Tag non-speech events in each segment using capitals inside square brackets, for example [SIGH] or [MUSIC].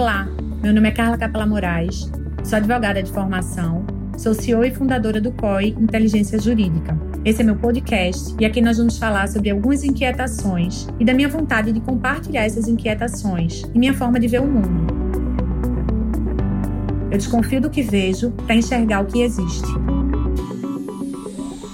Olá, meu nome é Carla Capela Moraes, sou advogada de formação, sou CEO e fundadora do COI Inteligência Jurídica. Esse é meu podcast e aqui nós vamos falar sobre algumas inquietações e da minha vontade de compartilhar essas inquietações e minha forma de ver o mundo. Eu desconfio do que vejo para enxergar o que existe.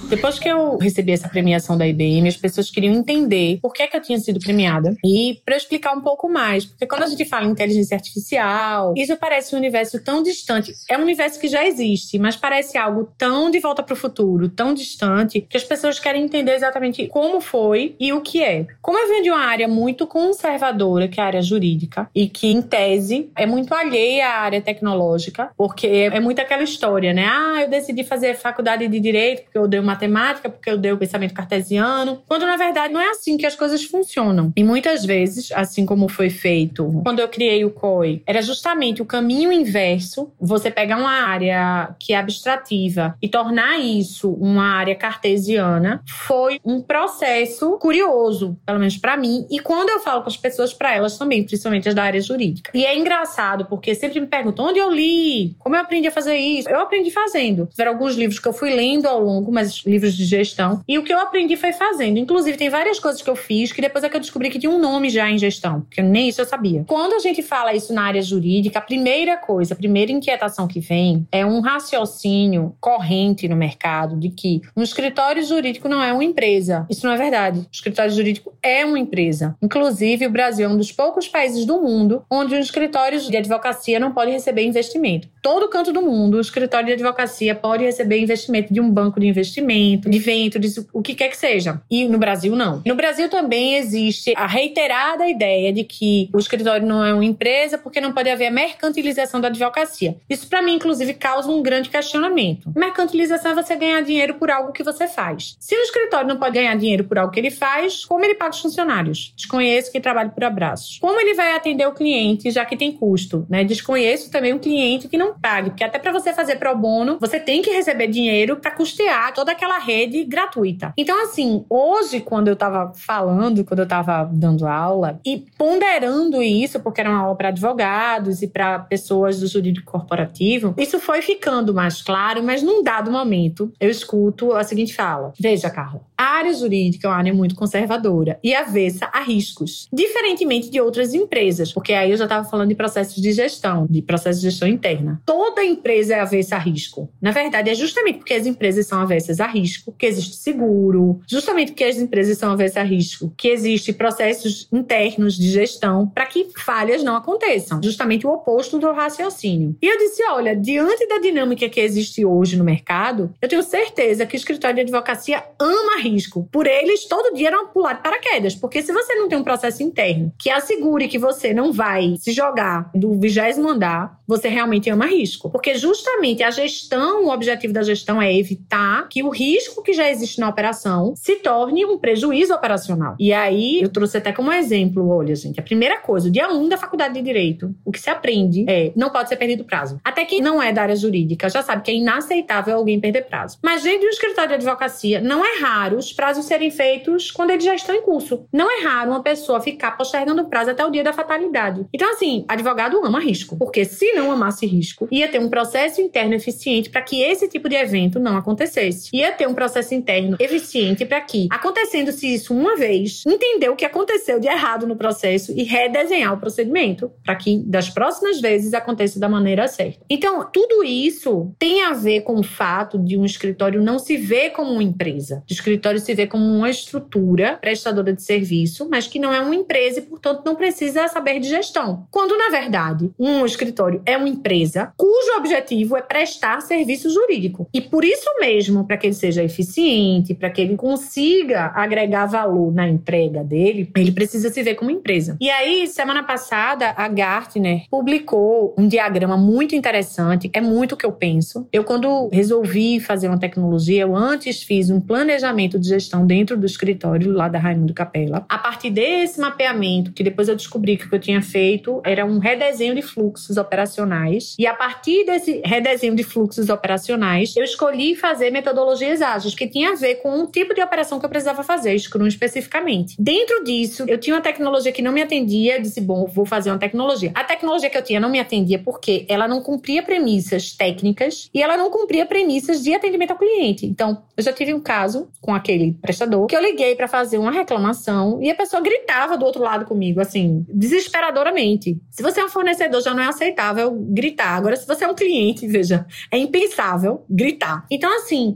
Depois que eu recebi essa premiação da IBM, as pessoas queriam entender por que, é que eu tinha sido premiada. E para explicar um pouco mais, porque quando a gente fala em inteligência artificial, isso parece um universo tão distante. É um universo que já existe, mas parece algo tão de volta para o futuro, tão distante, que as pessoas querem entender exatamente como foi e o que é. Como eu venho de uma área muito conservadora, que é a área jurídica, e que, em tese, é muito alheia à área tecnológica, porque é muito aquela história, né? Ah, eu decidi fazer faculdade de direito porque eu dei uma matemática, porque eu dei o pensamento cartesiano, quando na verdade não é assim que as coisas funcionam. E muitas vezes, assim como foi feito quando eu criei o COI, era justamente o caminho inverso, você pegar uma área que é abstrativa e tornar isso uma área cartesiana, foi um processo curioso, pelo menos para mim, e quando eu falo com as pessoas, para elas também, principalmente as da área jurídica. E é engraçado, porque sempre me perguntam onde eu li, como eu aprendi a fazer isso. Eu aprendi fazendo. Tiveram alguns livros que eu fui lendo ao longo, mas livros de gestão. E o que eu aprendi foi fazendo. Inclusive, tem várias coisas que eu fiz que depois é que eu descobri que tinha um nome já em gestão, que nem isso eu sabia. Quando a gente fala isso na área jurídica, a primeira coisa, a primeira inquietação que vem é um raciocínio corrente no mercado de que um escritório jurídico não é uma empresa. Isso não é verdade. O escritório jurídico é uma empresa. Inclusive, o Brasil é um dos poucos países do mundo onde um escritório de advocacia não pode receber investimento. Todo canto do mundo, o escritório de advocacia pode receber investimento de um banco de investimento de vento, de o que quer que seja. E no Brasil, não. No Brasil também existe a reiterada ideia de que o escritório não é uma empresa porque não pode haver mercantilização da advocacia. Isso, para mim, inclusive, causa um grande questionamento. Mercantilização é você ganhar dinheiro por algo que você faz. Se o escritório não pode ganhar dinheiro por algo que ele faz, como ele paga os funcionários? Desconheço que trabalha por abraços. Como ele vai atender o cliente, já que tem custo? Né? Desconheço também um cliente que não pague, porque até para você fazer pro bono, você tem que receber dinheiro para custear toda aquela aquela rede gratuita. Então, assim, hoje, quando eu tava falando, quando eu tava dando aula e ponderando isso, porque era uma aula para advogados e para pessoas do jurídico corporativo, isso foi ficando mais claro, mas num dado momento eu escuto a seguinte fala: Veja, Carla, a área jurídica é uma área muito conservadora e avessa a riscos, diferentemente de outras empresas, porque aí eu já estava falando de processos de gestão, de processos de gestão interna. Toda empresa é avessa a risco. Na verdade, é justamente porque as empresas são avessas a risco risco, que existe seguro, justamente porque as empresas são avessas a risco, que existe processos internos de gestão para que falhas não aconteçam. Justamente o oposto do raciocínio. E eu disse, olha, diante da dinâmica que existe hoje no mercado, eu tenho certeza que o escritório de advocacia ama risco. Por eles, todo dia eram pular de paraquedas, porque se você não tem um processo interno que assegure que você não vai se jogar do vigésimo andar, você realmente ama risco. Porque justamente a gestão, o objetivo da gestão é evitar que o risco risco que já existe na operação se torne um prejuízo operacional. E aí, eu trouxe até como exemplo, olha, gente, a primeira coisa, o dia 1 um da faculdade de Direito, o que se aprende é não pode ser perdido prazo. Até quem não é da área jurídica já sabe que é inaceitável alguém perder prazo. Mas dentro do escritório de advocacia, não é raro os prazos serem feitos quando eles já estão em curso. Não é raro uma pessoa ficar postergando o prazo até o dia da fatalidade. Então, assim, advogado ama risco. Porque se não amasse risco, ia ter um processo interno eficiente para que esse tipo de evento não acontecesse. Ter um processo interno eficiente para que, acontecendo-se isso uma vez, entender o que aconteceu de errado no processo e redesenhar o procedimento para que das próximas vezes aconteça da maneira certa. Então, tudo isso tem a ver com o fato de um escritório não se ver como uma empresa. O escritório se vê como uma estrutura prestadora de serviço, mas que não é uma empresa e, portanto, não precisa saber de gestão. Quando, na verdade, um escritório é uma empresa cujo objetivo é prestar serviço jurídico. E por isso mesmo, para que ele seja eficiente, para que ele consiga agregar valor na entrega dele, ele precisa se ver como empresa. E aí, semana passada, a Gartner publicou um diagrama muito interessante, é muito o que eu penso. Eu, quando resolvi fazer uma tecnologia, eu antes fiz um planejamento de gestão dentro do escritório lá da Raimundo Capella. A partir desse mapeamento, que depois eu descobri que o que eu tinha feito era um redesenho de fluxos operacionais. E a partir desse redesenho de fluxos operacionais, eu escolhi fazer metodologia metodologias ágeis, que tinha a ver com o tipo de operação que eu precisava fazer, Scrum especificamente. Dentro disso, eu tinha uma tecnologia que não me atendia, disse, bom, vou fazer uma tecnologia. A tecnologia que eu tinha não me atendia porque ela não cumpria premissas técnicas e ela não cumpria premissas de atendimento ao cliente. Então, eu já tive um caso com aquele prestador que eu liguei para fazer uma reclamação e a pessoa gritava do outro lado comigo, assim, desesperadoramente. Se você é um fornecedor, já não é aceitável gritar. Agora, se você é um cliente, [LAUGHS] veja, é impensável gritar. Então, assim,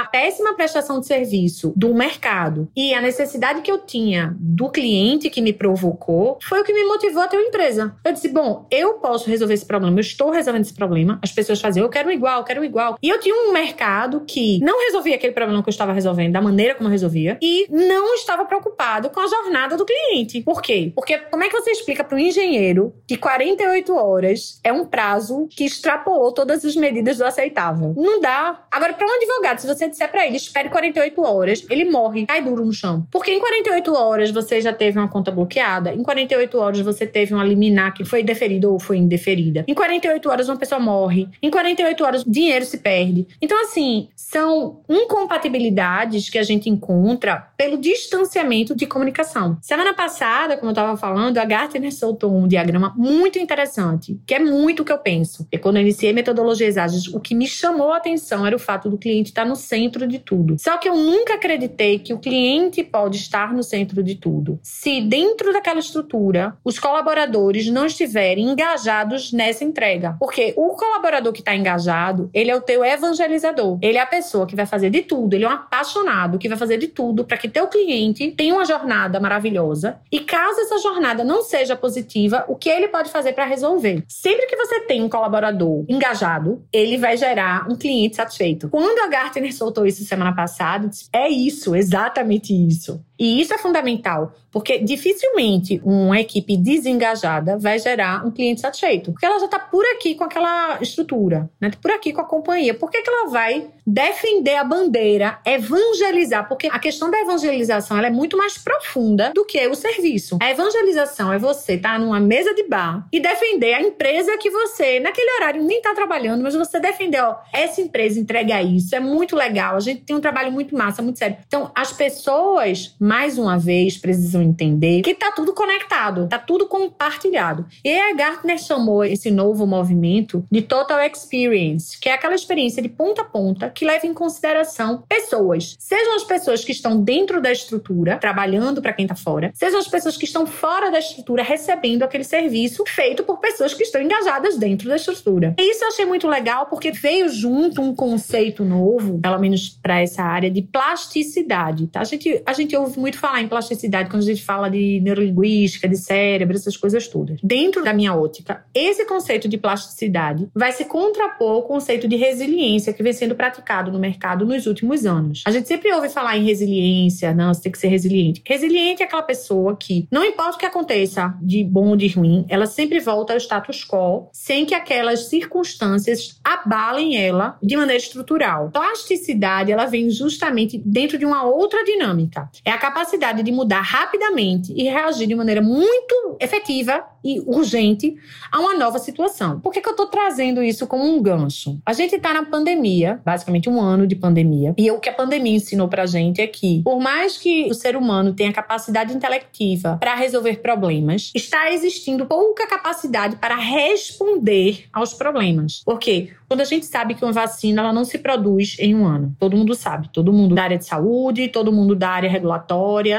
a péssima prestação de serviço do mercado e a necessidade que eu tinha do cliente que me provocou foi o que me motivou a ter uma empresa. Eu disse, bom, eu posso resolver esse problema, eu estou resolvendo esse problema. As pessoas faziam, eu quero igual, eu quero igual. E eu tinha um mercado que não resolvia aquele problema que eu estava resolvendo da maneira como eu resolvia e não estava preocupado com a jornada do cliente. Por quê? Porque como é que você explica para um engenheiro que 48 horas é um prazo que extrapolou todas as medidas do aceitável? Não dá. Agora, para um advogado, se você disser para ele, espere 48 horas, ele morre, cai duro no chão. Porque em 48 horas você já teve uma conta bloqueada, em 48 horas você teve uma liminar que foi deferida ou foi indeferida. Em 48 horas uma pessoa morre. Em 48 horas dinheiro se perde. Então, assim, são incompatibilidades que a gente encontra pelo distanciamento de comunicação. Semana passada, como eu estava falando, a Gartner soltou um diagrama muito interessante, que é muito o que eu penso. E quando eu iniciei metodologias ágeis, o que me chamou a atenção era o fato do cliente estar no centro de tudo. Só que eu nunca acreditei que o cliente pode estar no centro de tudo. Se dentro daquela estrutura os colaboradores não estiverem engajados nessa entrega. Porque o colaborador que está engajado, ele é o teu evangelizador. Ele é a pessoa que vai fazer de tudo, ele é um apaixonado que vai fazer de tudo para que teu cliente tenha uma jornada maravilhosa. E caso essa jornada não seja positiva, o que ele pode fazer para resolver? Sempre que você tem um colaborador engajado, ele vai gerar um cliente satisfeito. Quando a Gartner soltou isso semana passada, é isso, exatamente isso. E isso é fundamental, porque dificilmente uma equipe desengajada vai gerar um cliente satisfeito. Porque ela já está por aqui com aquela estrutura, né? por aqui com a companhia. Por que, que ela vai defender a bandeira, evangelizar? Porque a questão da evangelização é muito mais profunda do que o serviço. A evangelização é você estar tá numa mesa de bar e defender a empresa que você, naquele horário, nem está trabalhando, mas você defender, ó, essa empresa entrega isso, é muito legal, a gente tem um trabalho muito massa, muito sério. Então, as pessoas mais uma vez, precisam entender que está tudo conectado, está tudo compartilhado. E a Gartner chamou esse novo movimento de Total Experience, que é aquela experiência de ponta a ponta que leva em consideração pessoas. Sejam as pessoas que estão dentro da estrutura, trabalhando para quem está fora, sejam as pessoas que estão fora da estrutura, recebendo aquele serviço feito por pessoas que estão engajadas dentro da estrutura. E isso eu achei muito legal porque veio junto um conceito novo, pelo menos para essa área, de plasticidade. Tá? A, gente, a gente ouve muito falar em plasticidade quando a gente fala de neurolinguística, de cérebro, essas coisas todas. Dentro da minha ótica, esse conceito de plasticidade vai se contrapor ao conceito de resiliência que vem sendo praticado no mercado nos últimos anos. A gente sempre ouve falar em resiliência, não, você tem que ser resiliente. Resiliente é aquela pessoa que, não importa o que aconteça, de bom ou de ruim, ela sempre volta ao status quo, sem que aquelas circunstâncias abalem ela de maneira estrutural. Plasticidade, ela vem justamente dentro de uma outra dinâmica. É capacidade de mudar rapidamente e reagir de maneira muito efetiva e urgente a uma nova situação. Por que, que eu estou trazendo isso como um gancho? A gente está na pandemia, basicamente um ano de pandemia, e o que a pandemia ensinou para a gente é que, por mais que o ser humano tenha capacidade intelectiva para resolver problemas, está existindo pouca capacidade para responder aos problemas. Por quê? Quando a gente sabe que uma vacina ela não se produz em um ano, todo mundo sabe, todo mundo da área de saúde, todo mundo da área regulatória,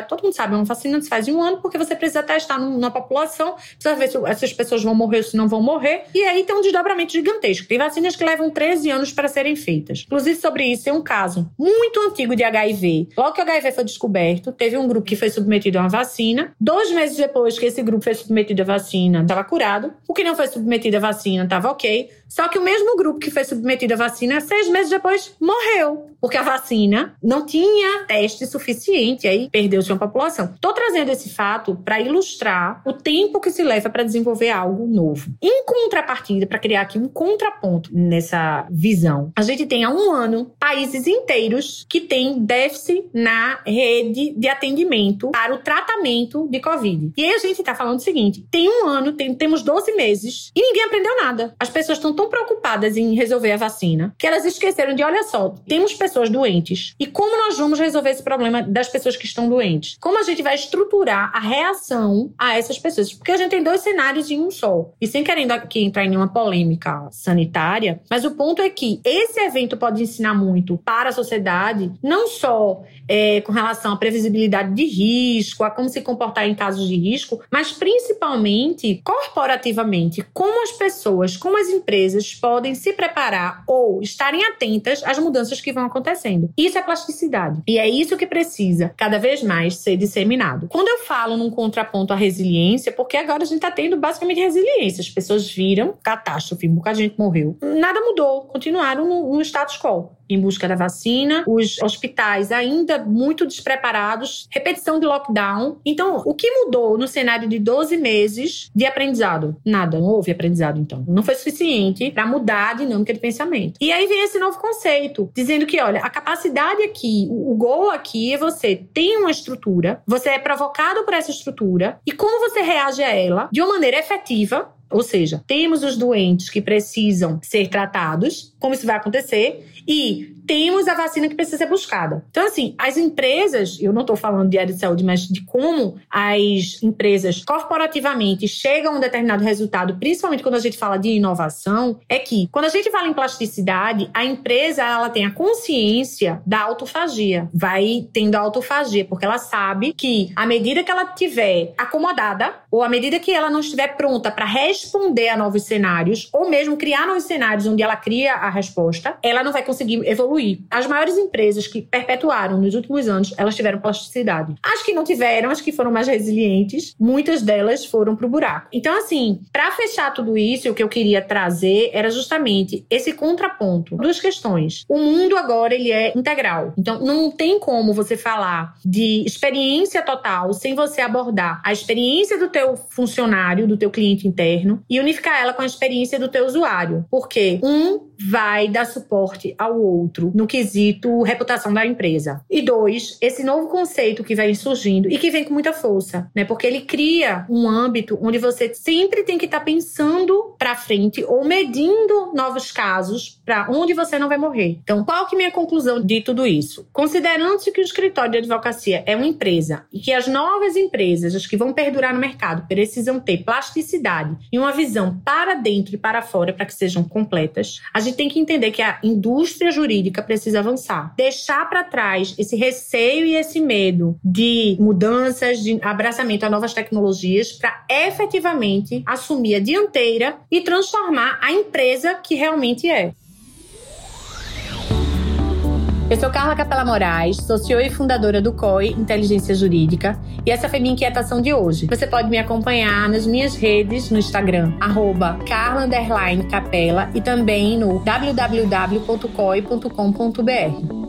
todo mundo sabe, uma vacina se faz em um ano porque você precisa testar na população, precisa ver se essas pessoas vão morrer ou se não vão morrer, e aí tem um desdobramento gigantesco. Tem vacinas que levam 13 anos para serem feitas. Inclusive, sobre isso, tem um caso muito antigo de HIV. Logo que o HIV foi descoberto, teve um grupo que foi submetido a uma vacina. Dois meses depois que esse grupo foi submetido à vacina, estava curado. O que não foi submetido à vacina estava ok. Só que o mesmo grupo que foi submetido à vacina, seis meses depois, morreu. Porque a vacina não tinha teste suficiente. Aí vai perder sua população. Estou trazendo esse fato para ilustrar o tempo que se leva para desenvolver algo novo. Em contrapartida, para criar aqui um contraponto nessa visão, a gente tem há um ano países inteiros que têm déficit na rede de atendimento para o tratamento de Covid. E aí a gente está falando o seguinte: tem um ano, tem, temos 12 meses e ninguém aprendeu nada. As pessoas estão tão preocupadas em resolver a vacina que elas esqueceram de, olha só, temos pessoas doentes. E como nós vamos resolver esse problema das pessoas que estão doentes? Como a gente vai estruturar a reação a essas pessoas? Porque a gente tem dois cenários em um só. E sem querendo aqui entrar em nenhuma polêmica sanitária, mas o ponto é que esse evento pode ensinar muito para a sociedade, não só é, com relação à previsibilidade de risco, a como se comportar em casos de risco, mas principalmente corporativamente, como as pessoas, como as empresas podem se preparar ou estarem atentas às mudanças que vão acontecendo. Isso é plasticidade. E é isso que precisa cada vez mais ser disseminado. Quando eu falo num contraponto à resiliência, porque agora a gente está tendo basicamente resiliência. As pessoas viram catástrofe, um bocado de gente morreu. Nada mudou, continuaram no, no status quo em busca da vacina, os hospitais ainda muito despreparados, repetição de lockdown. Então, o que mudou no cenário de 12 meses de aprendizado? Nada, não houve aprendizado então. Não foi suficiente para mudar a dinâmica de pensamento. E aí vem esse novo conceito, dizendo que, olha, a capacidade aqui, o gol aqui é você tem uma estrutura, você é provocado por essa estrutura e como você reage a ela de uma maneira efetiva ou seja, temos os doentes que precisam ser tratados, como isso vai acontecer, e temos a vacina que precisa ser buscada. Então, assim, as empresas, eu não estou falando de área de saúde, mas de como as empresas corporativamente chegam a um determinado resultado, principalmente quando a gente fala de inovação, é que quando a gente fala em plasticidade, a empresa ela tem a consciência da autofagia, vai tendo autofagia, porque ela sabe que à medida que ela tiver acomodada ou à medida que ela não estiver pronta para responder a novos cenários, ou mesmo criar novos cenários onde ela cria a resposta, ela não vai conseguir evoluir. As maiores empresas que perpetuaram nos últimos anos, elas tiveram plasticidade. As que não tiveram, as que foram mais resilientes, muitas delas foram pro buraco. Então, assim, para fechar tudo isso, o que eu queria trazer era justamente esse contraponto. Duas questões. O mundo agora, ele é integral. Então, não tem como você falar de experiência total sem você abordar a experiência do teu funcionário, do teu cliente interno e unificar ela com a experiência do teu usuário. Porque um vai dar suporte ao outro no quesito reputação da empresa. E dois, esse novo conceito que vem surgindo e que vem com muita força, né? Porque ele cria um âmbito onde você sempre tem que estar tá pensando para frente ou medindo novos casos para onde você não vai morrer. Então, qual que é a minha conclusão de tudo isso? Considerando-se que o escritório de advocacia é uma empresa e que as novas empresas, as que vão perdurar no mercado, precisam ter plasticidade e uma visão para dentro e para fora para que sejam completas, a gente tem que entender que a indústria jurídica precisa avançar. Deixar para trás esse receio e esse medo de mudanças, de abraçamento a novas tecnologias, para efetivamente assumir a dianteira e transformar a empresa que realmente é. Eu sou Carla Capela Moraes, sou CEO e fundadora do COI Inteligência Jurídica, e essa foi minha inquietação de hoje. Você pode me acompanhar nas minhas redes no Instagram, arroba Capela e também no www.coi.com.br.